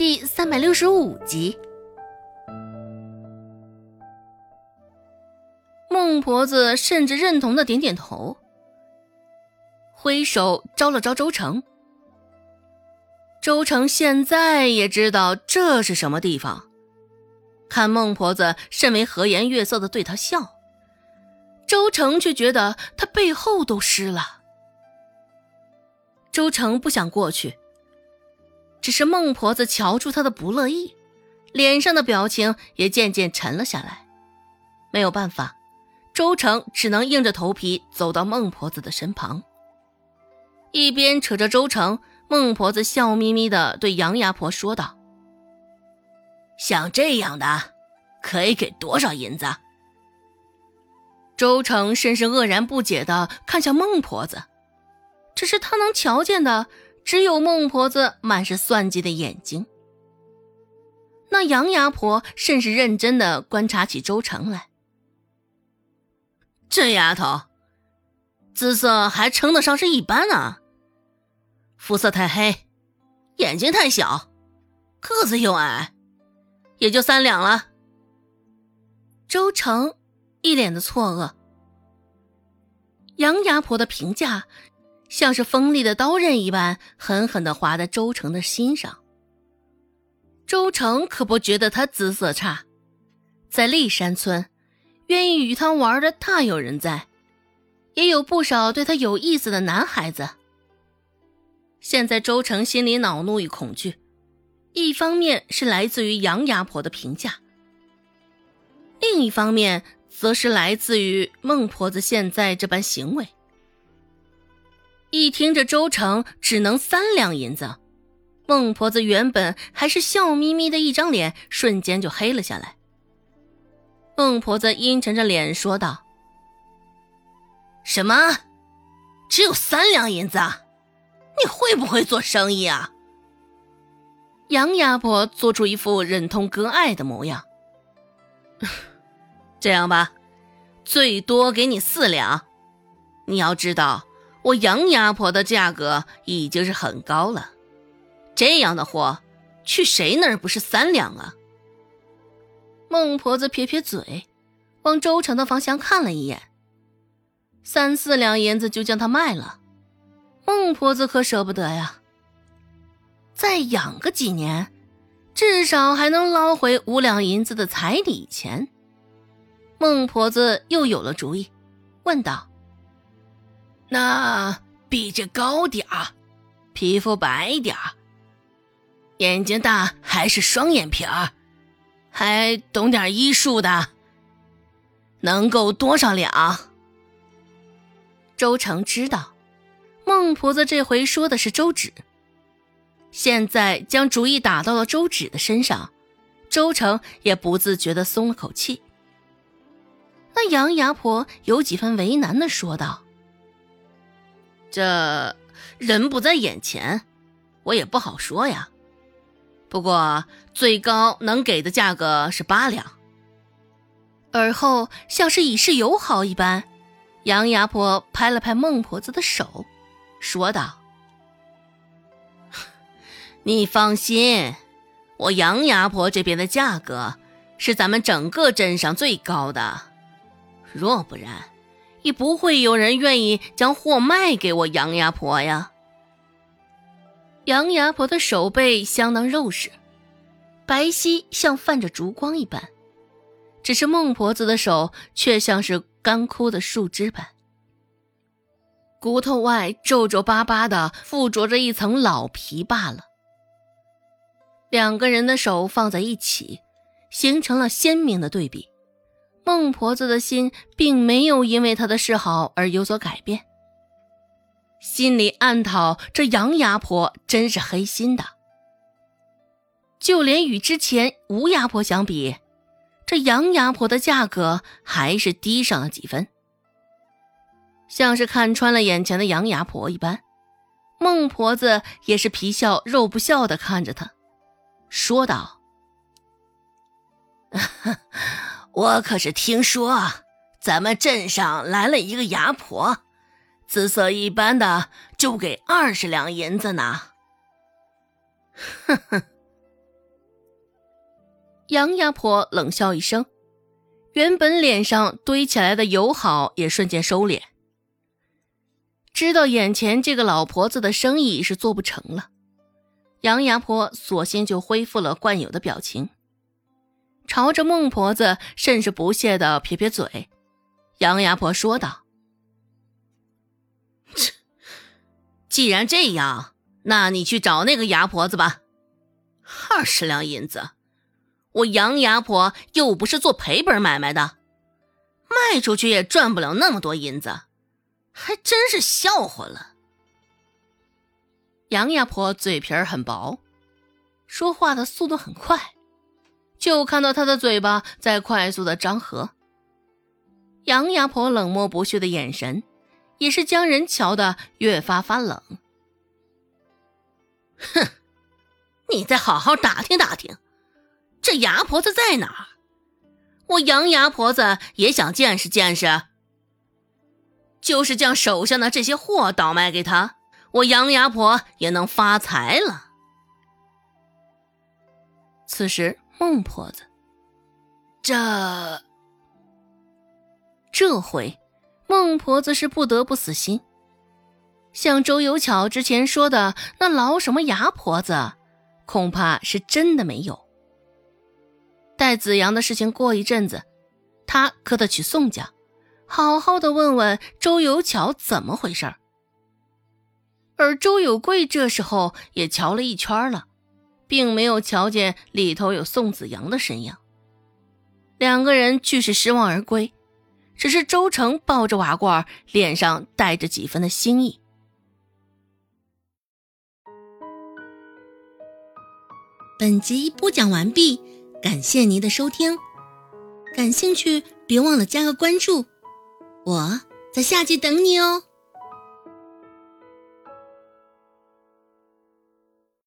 第三百六十五集。孟婆子甚至认同的点点头，挥手招了招周成。周成现在也知道这是什么地方，看孟婆子甚为和颜悦色的对他笑，周成却觉得他背后都湿了。周成不想过去，只是孟婆子瞧出他的不乐意，脸上的表情也渐渐沉了下来。没有办法，周成只能硬着头皮走到孟婆子的身旁，一边扯着周成。孟婆子笑眯眯的对杨牙婆说道：“像这样的，可以给多少银子？”周成甚是愕然不解的看向孟婆子，只是他能瞧见的只有孟婆子满是算计的眼睛。那杨牙婆甚是认真的观察起周成来，这丫头，姿色还称得上是一般啊。肤色太黑，眼睛太小，个子又矮，也就三两了。周成一脸的错愕。杨牙婆的评价像是锋利的刀刃一般，狠狠的划在周成的心上。周成可不觉得他姿色差，在立山村，愿意与他玩的大有人在，也有不少对他有意思的男孩子。现在周成心里恼怒与恐惧，一方面是来自于杨牙婆的评价，另一方面则是来自于孟婆子现在这般行为。一听这周成只能三两银子，孟婆子原本还是笑眯眯的一张脸，瞬间就黑了下来。孟婆子阴沉着脸说道：“什么？只有三两银子？”你会不会做生意啊？杨牙婆做出一副忍痛割爱的模样。这样吧，最多给你四两。你要知道，我杨牙婆的价格已经是很高了。这样的货，去谁那儿不是三两啊？孟婆子撇撇嘴，往周成的方向看了一眼，三四两银子就将他卖了。孟婆子可舍不得呀，再养个几年，至少还能捞回五两银子的彩礼钱。孟婆子又有了主意，问道：“那比这高点儿，皮肤白点儿，眼睛大还是双眼皮儿，还懂点医术的，能够多少两？”周成知道。孟婆子这回说的是周芷，现在将主意打到了周芷的身上，周成也不自觉的松了口气。那杨牙婆有几分为难的说道：“这人不在眼前，我也不好说呀。不过最高能给的价格是八两。”而后像是以示友好一般，杨牙婆拍了拍孟婆子的手。说道：“你放心，我杨牙婆这边的价格是咱们整个镇上最高的，若不然，也不会有人愿意将货卖给我杨牙婆呀。”杨牙婆的手背相当肉实，白皙像泛着烛光一般，只是孟婆子的手却像是干枯的树枝般。骨头外皱皱巴巴的附着着一层老皮罢了。两个人的手放在一起，形成了鲜明的对比。孟婆子的心并没有因为他的示好而有所改变，心里暗讨这杨牙婆真是黑心的。就连与之前吴牙婆相比，这杨牙婆的价格还是低上了几分。像是看穿了眼前的杨牙婆一般，孟婆子也是皮笑肉不笑的看着他，说道：“ 我可是听说咱们镇上来了一个牙婆，姿色一般的就给二十两银子呢。”“哼哼，杨牙婆冷笑一声，原本脸上堆起来的友好也瞬间收敛。知道眼前这个老婆子的生意是做不成了，杨牙婆索性就恢复了惯有的表情，朝着孟婆子甚是不屑的撇撇嘴。杨牙婆说道：“切，既然这样，那你去找那个牙婆子吧。二十两银子，我杨牙婆又不是做赔本买卖的，卖出去也赚不了那么多银子。”还真是笑话了。杨牙婆嘴皮儿很薄，说话的速度很快，就看到他的嘴巴在快速的张合。杨牙婆冷漠不屑的眼神，也是将人瞧得越发发冷。哼，你再好好打听打听，这牙婆子在哪儿？我杨牙婆子也想见识见识。就是将手下的这些货倒卖给他，我杨牙婆也能发财了。此时，孟婆子，这这回，孟婆子是不得不死心。像周有巧之前说的那老什么牙婆子，恐怕是真的没有。待子阳的事情过一阵子，他可得去宋家。好好的问问周有巧怎么回事儿，而周有贵这时候也瞧了一圈了，并没有瞧见里头有宋子阳的身影。两个人俱是失望而归，只是周成抱着瓦罐，脸上带着几分的心意。本集播讲完毕，感谢您的收听，感兴趣别忘了加个关注。我在下集等你哦。